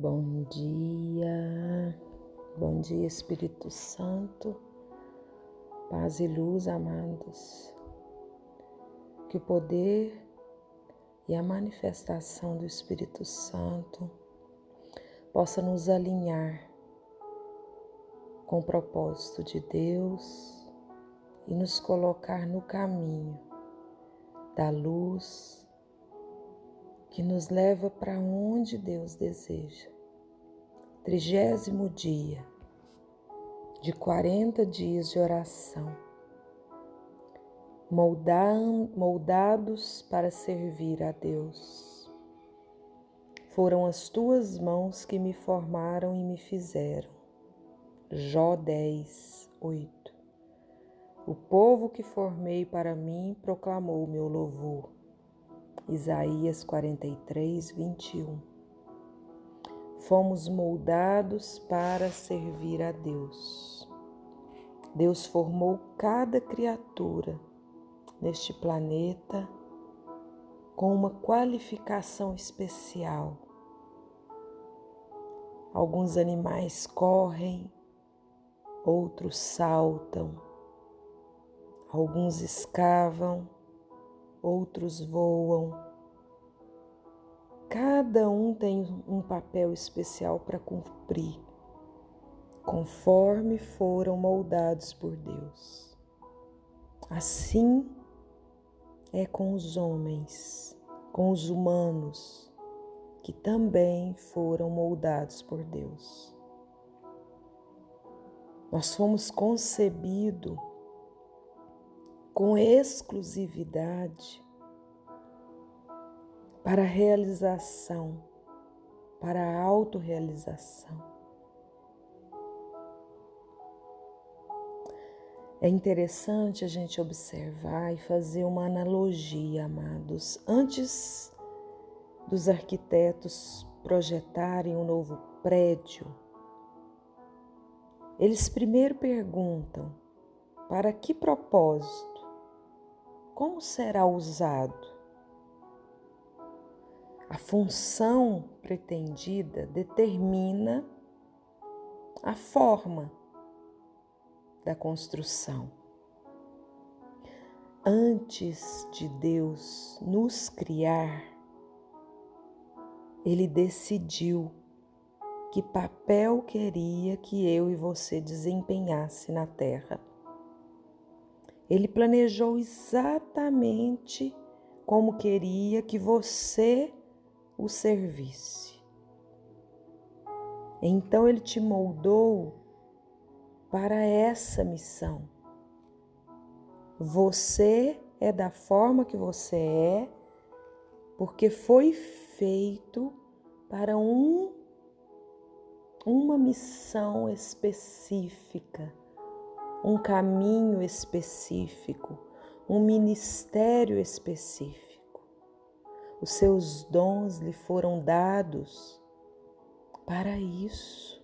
Bom dia, bom dia Espírito Santo, paz e luz, amados. Que o poder e a manifestação do Espírito Santo possa nos alinhar com o propósito de Deus e nos colocar no caminho da luz que nos leva para onde Deus deseja. Trigésimo dia de 40 dias de oração, moldados para servir a Deus. Foram as tuas mãos que me formaram e me fizeram. Jó 10, 8. O povo que formei para mim proclamou meu louvor. Isaías 43, 21. Fomos moldados para servir a Deus. Deus formou cada criatura neste planeta com uma qualificação especial. Alguns animais correm, outros saltam, alguns escavam outros voam. Cada um tem um papel especial para cumprir, conforme foram moldados por Deus. Assim é com os homens, com os humanos, que também foram moldados por Deus. Nós fomos concebidos com exclusividade para a realização, para a autorrealização. É interessante a gente observar e fazer uma analogia, amados. Antes dos arquitetos projetarem um novo prédio, eles primeiro perguntam: para que propósito? Como será usado? A função pretendida determina a forma da construção. Antes de Deus nos criar, Ele decidiu que papel queria que eu e você desempenhasse na terra. Ele planejou exatamente como queria que você o servisse. Então ele te moldou para essa missão. Você é da forma que você é, porque foi feito para um uma missão específica um caminho específico, um ministério específico. Os seus dons lhe foram dados para isso.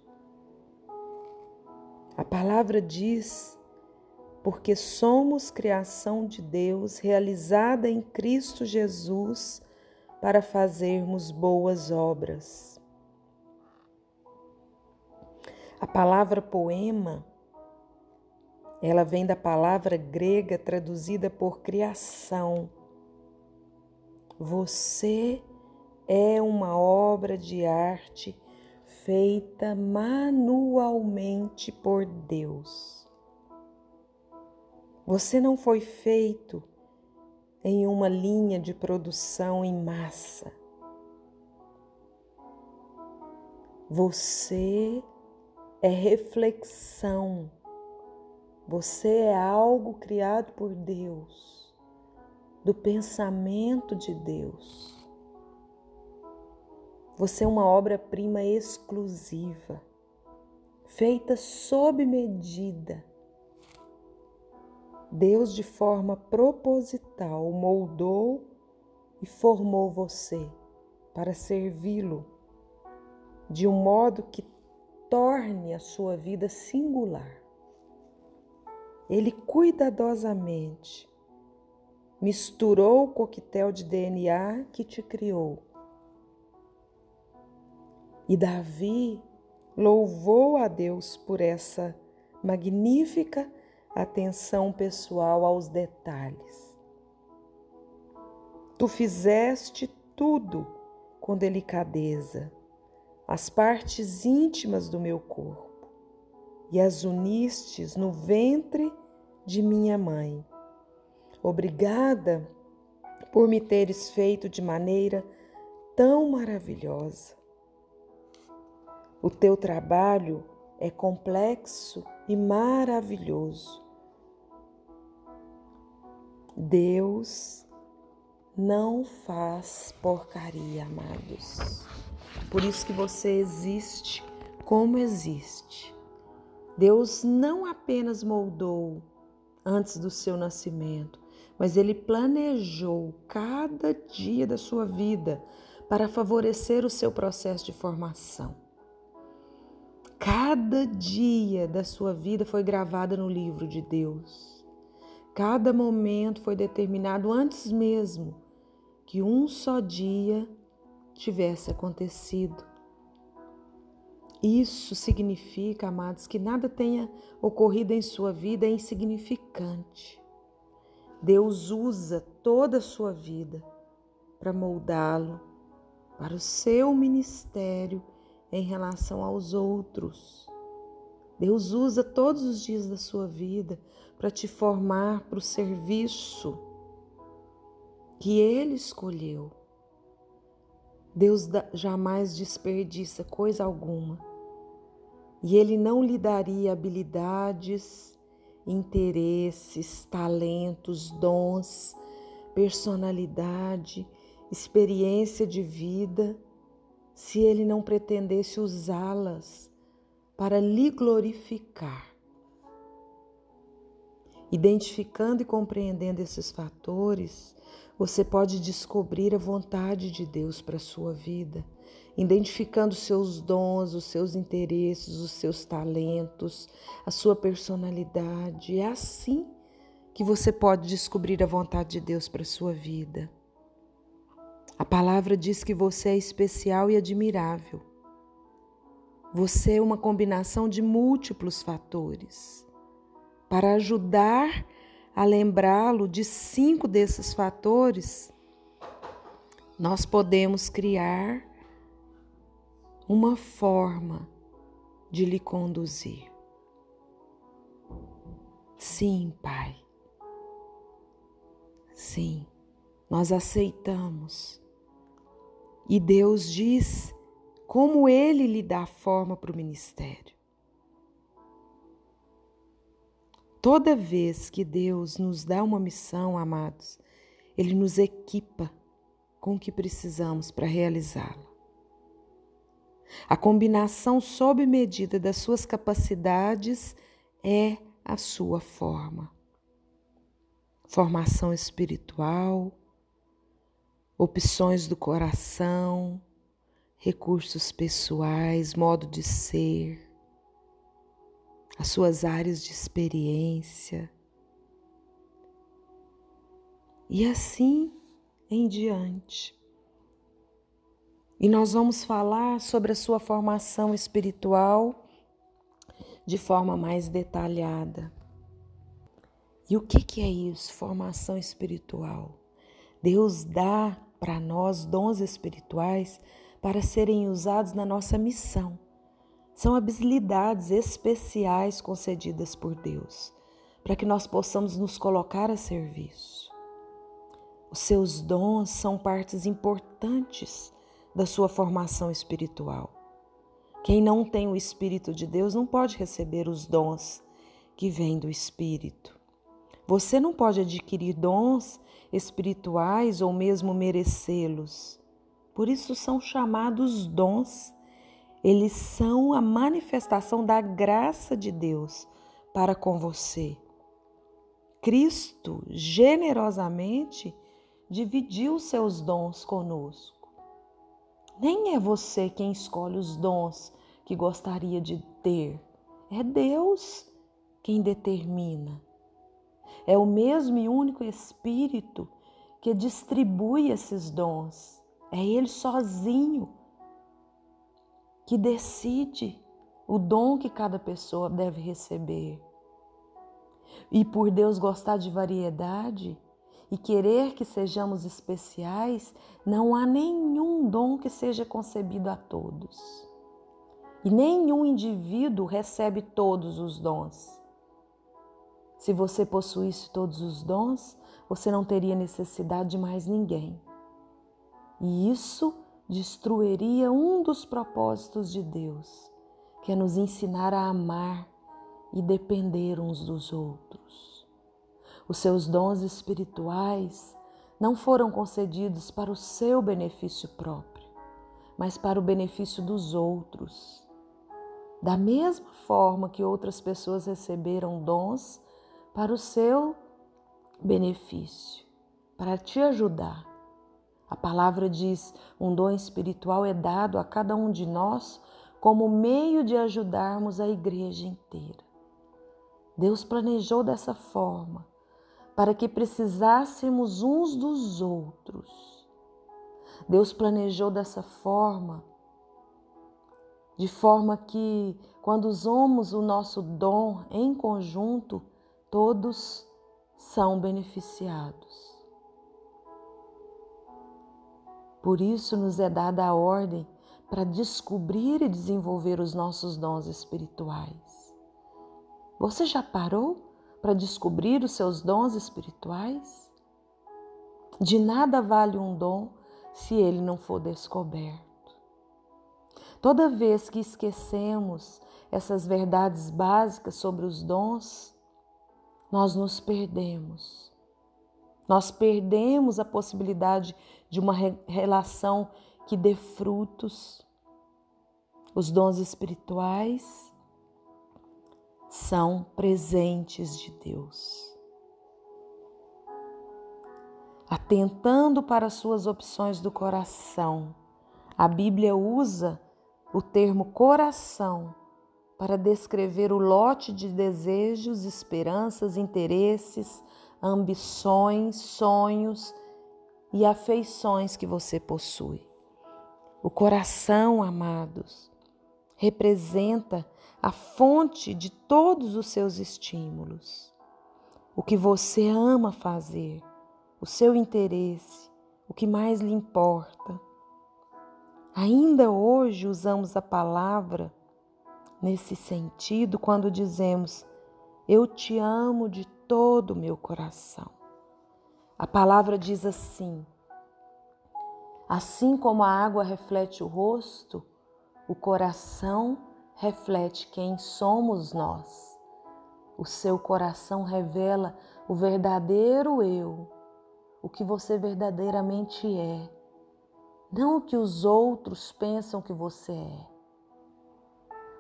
A palavra diz: porque somos criação de Deus, realizada em Cristo Jesus, para fazermos boas obras. A palavra poema ela vem da palavra grega traduzida por criação. Você é uma obra de arte feita manualmente por Deus. Você não foi feito em uma linha de produção em massa. Você é reflexão você é algo criado por Deus, do pensamento de Deus. Você é uma obra-prima exclusiva, feita sob medida. Deus, de forma proposital, moldou e formou você para servi-lo de um modo que torne a sua vida singular. Ele cuidadosamente misturou o coquetel de DNA que te criou. E Davi louvou a Deus por essa magnífica atenção pessoal aos detalhes. Tu fizeste tudo com delicadeza, as partes íntimas do meu corpo, e as unistes no ventre de minha mãe. Obrigada por me teres feito de maneira tão maravilhosa. O teu trabalho é complexo e maravilhoso. Deus não faz porcaria, amados. Por isso que você existe como existe. Deus não apenas moldou antes do seu nascimento, mas ele planejou cada dia da sua vida para favorecer o seu processo de formação. Cada dia da sua vida foi gravada no livro de Deus. Cada momento foi determinado antes mesmo que um só dia tivesse acontecido. Isso significa, amados, que nada tenha ocorrido em sua vida é insignificante. Deus usa toda a sua vida para moldá-lo para o seu ministério em relação aos outros. Deus usa todos os dias da sua vida para te formar para o serviço que Ele escolheu. Deus jamais desperdiça coisa alguma. E Ele não lhe daria habilidades interesses, talentos, dons, personalidade, experiência de vida, se ele não pretendesse usá-las para lhe glorificar. Identificando e compreendendo esses fatores, você pode descobrir a vontade de Deus para a sua vida identificando seus dons, os seus interesses, os seus talentos, a sua personalidade. É assim que você pode descobrir a vontade de Deus para a sua vida. A palavra diz que você é especial e admirável. Você é uma combinação de múltiplos fatores. Para ajudar a lembrá-lo de cinco desses fatores, nós podemos criar uma forma de lhe conduzir. Sim, Pai. Sim, nós aceitamos. E Deus diz como Ele lhe dá forma para o ministério. Toda vez que Deus nos dá uma missão, amados, Ele nos equipa com o que precisamos para realizá-la. A combinação sob medida das suas capacidades é a sua forma. Formação espiritual, opções do coração, recursos pessoais, modo de ser, as suas áreas de experiência. E assim em diante. E nós vamos falar sobre a sua formação espiritual de forma mais detalhada. E o que, que é isso, formação espiritual? Deus dá para nós dons espirituais para serem usados na nossa missão. São habilidades especiais concedidas por Deus para que nós possamos nos colocar a serviço. Os seus dons são partes importantes da sua formação espiritual. Quem não tem o Espírito de Deus não pode receber os dons que vêm do Espírito. Você não pode adquirir dons espirituais ou mesmo merecê-los. Por isso são chamados dons. Eles são a manifestação da graça de Deus para com você. Cristo generosamente dividiu seus dons conosco. Nem é você quem escolhe os dons que gostaria de ter. É Deus quem determina. É o mesmo e único Espírito que distribui esses dons. É Ele sozinho que decide o dom que cada pessoa deve receber. E por Deus gostar de variedade e querer que sejamos especiais, não há nenhum dom que seja concebido a todos. E nenhum indivíduo recebe todos os dons. Se você possuísse todos os dons, você não teria necessidade de mais ninguém. E isso destruiria um dos propósitos de Deus, que é nos ensinar a amar e depender uns dos outros. Os seus dons espirituais não foram concedidos para o seu benefício próprio, mas para o benefício dos outros. Da mesma forma que outras pessoas receberam dons para o seu benefício, para te ajudar. A palavra diz: um dom espiritual é dado a cada um de nós como meio de ajudarmos a igreja inteira. Deus planejou dessa forma, para que precisássemos uns dos outros. Deus planejou dessa forma, de forma que, quando usamos o nosso dom em conjunto, todos são beneficiados. Por isso, nos é dada a ordem para descobrir e desenvolver os nossos dons espirituais. Você já parou para descobrir os seus dons espirituais? De nada vale um dom se ele não for descoberto. Toda vez que esquecemos essas verdades básicas sobre os dons, nós nos perdemos. Nós perdemos a possibilidade de uma relação que dê frutos. Os dons espirituais são presentes de Deus. Atentando para suas opções do coração, a Bíblia usa o termo coração para descrever o lote de desejos, esperanças, interesses, ambições, sonhos e afeições que você possui. O coração, amados, representa a fonte de todos os seus estímulos. O que você ama fazer, o seu interesse, o que mais lhe importa. Ainda hoje usamos a palavra nesse sentido quando dizemos: Eu te amo de todo o meu coração. A palavra diz assim: Assim como a água reflete o rosto, o coração reflete quem somos nós. O seu coração revela o verdadeiro eu, o que você verdadeiramente é, não o que os outros pensam que você é.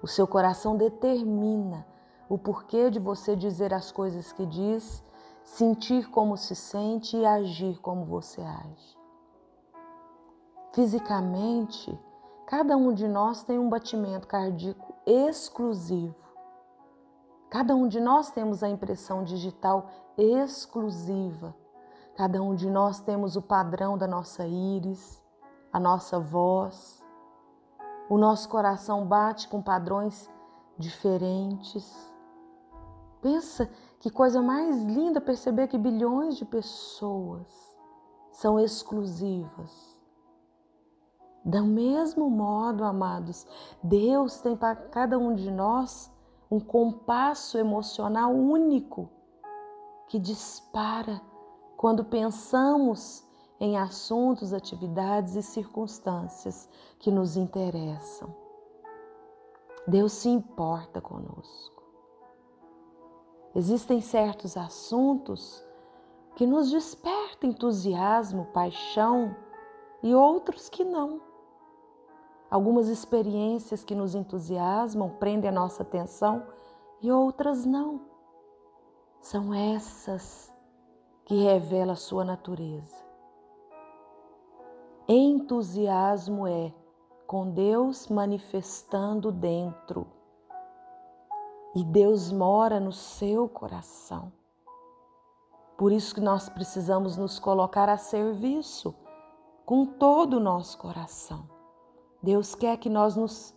O seu coração determina o porquê de você dizer as coisas que diz, sentir como se sente e agir como você age. Fisicamente, Cada um de nós tem um batimento cardíaco exclusivo. Cada um de nós temos a impressão digital exclusiva. Cada um de nós temos o padrão da nossa íris, a nossa voz. O nosso coração bate com padrões diferentes. Pensa que coisa mais linda perceber que bilhões de pessoas são exclusivas do mesmo modo, amados, Deus tem para cada um de nós um compasso emocional único que dispara quando pensamos em assuntos, atividades e circunstâncias que nos interessam. Deus se importa conosco. Existem certos assuntos que nos despertam entusiasmo, paixão e outros que não. Algumas experiências que nos entusiasmam, prendem a nossa atenção e outras não. São essas que revelam a sua natureza. Entusiasmo é com Deus manifestando dentro. E Deus mora no seu coração. Por isso que nós precisamos nos colocar a serviço com todo o nosso coração. Deus quer que nós nos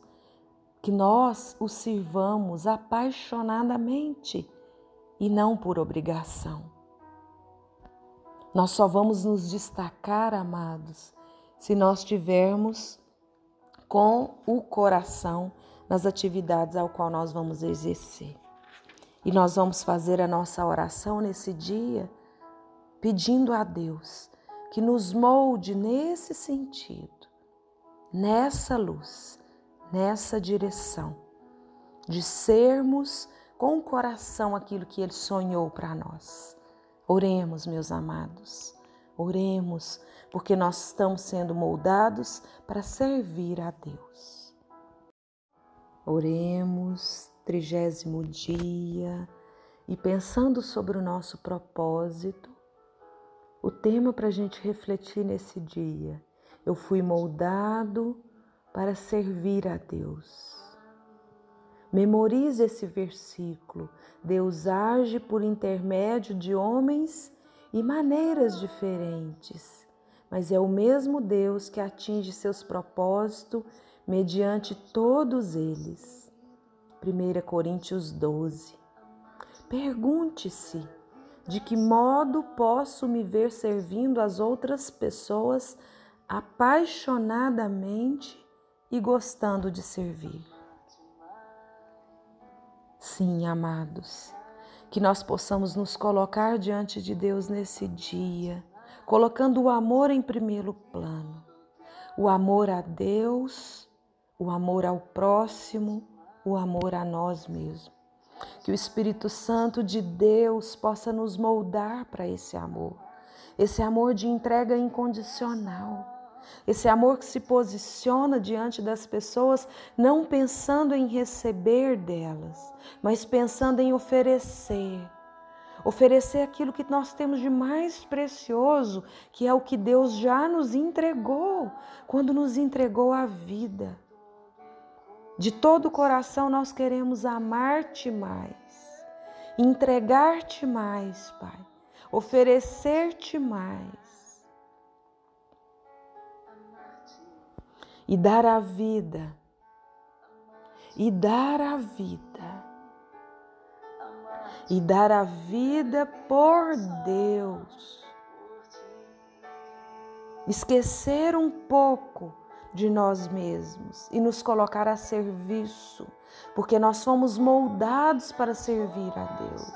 que nós o sirvamos apaixonadamente e não por obrigação. Nós só vamos nos destacar, amados, se nós tivermos com o coração nas atividades ao qual nós vamos exercer. E nós vamos fazer a nossa oração nesse dia pedindo a Deus que nos molde nesse sentido, nessa luz, nessa direção, de sermos com o coração aquilo que Ele sonhou para nós. Oremos, meus amados, oremos, porque nós estamos sendo moldados para servir a Deus. Oremos, trigésimo dia, e pensando sobre o nosso propósito, o tema para a gente refletir nesse dia. Eu fui moldado para servir a Deus. Memorize esse versículo. Deus age por intermédio de homens e maneiras diferentes, mas é o mesmo Deus que atinge seus propósitos mediante todos eles. 1 Coríntios 12. Pergunte-se de que modo posso me ver servindo as outras pessoas apaixonadamente e gostando de servir. Sim, amados, que nós possamos nos colocar diante de Deus nesse dia, colocando o amor em primeiro plano. O amor a Deus, o amor ao próximo, o amor a nós mesmos. Que o Espírito Santo de Deus possa nos moldar para esse amor, esse amor de entrega incondicional, esse amor que se posiciona diante das pessoas não pensando em receber delas, mas pensando em oferecer. Oferecer aquilo que nós temos de mais precioso, que é o que Deus já nos entregou, quando nos entregou a vida. De todo o coração nós queremos amar-te mais, entregar-te mais, Pai, oferecer-te mais e dar a vida, e dar a vida, e dar a vida por Deus. Esquecer um pouco de nós mesmos e nos colocar a serviço, porque nós fomos moldados para servir a Deus.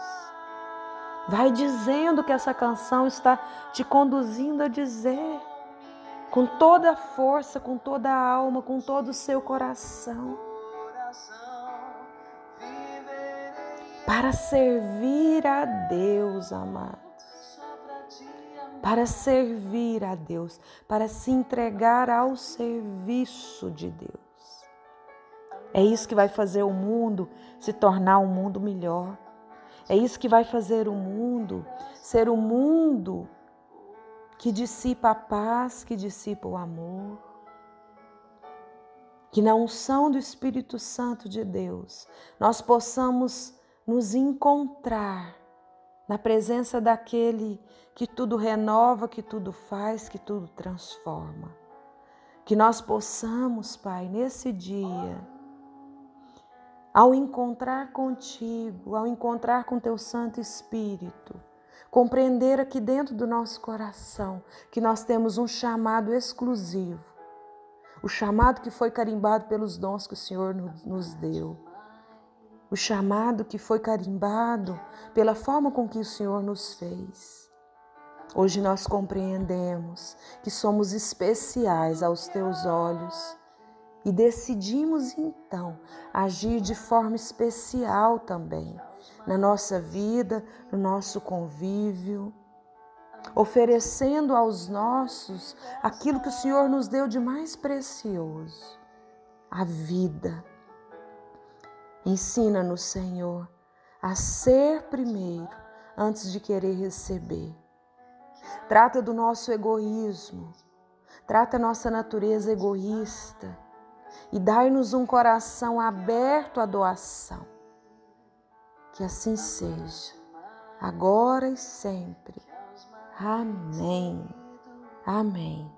Vai dizendo que essa canção está te conduzindo a dizer, com toda a força, com toda a alma, com todo o seu coração, para servir a Deus, amado para servir a Deus, para se entregar ao serviço de Deus. É isso que vai fazer o mundo se tornar um mundo melhor. É isso que vai fazer o mundo ser um mundo que dissipa a paz, que dissipa o amor. Que na unção do Espírito Santo de Deus nós possamos nos encontrar na presença daquele que tudo renova, que tudo faz, que tudo transforma. Que nós possamos, Pai, nesse dia, ao encontrar contigo, ao encontrar com teu Santo Espírito, compreender aqui dentro do nosso coração que nós temos um chamado exclusivo, o chamado que foi carimbado pelos dons que o Senhor nos deu. O chamado que foi carimbado pela forma com que o Senhor nos fez. Hoje nós compreendemos que somos especiais aos teus olhos e decidimos então agir de forma especial também na nossa vida, no nosso convívio, oferecendo aos nossos aquilo que o Senhor nos deu de mais precioso, a vida Ensina-nos, Senhor, a ser primeiro antes de querer receber. Trata do nosso egoísmo, trata a nossa natureza egoísta e dai-nos um coração aberto à doação. Que assim seja, agora e sempre. Amém. Amém.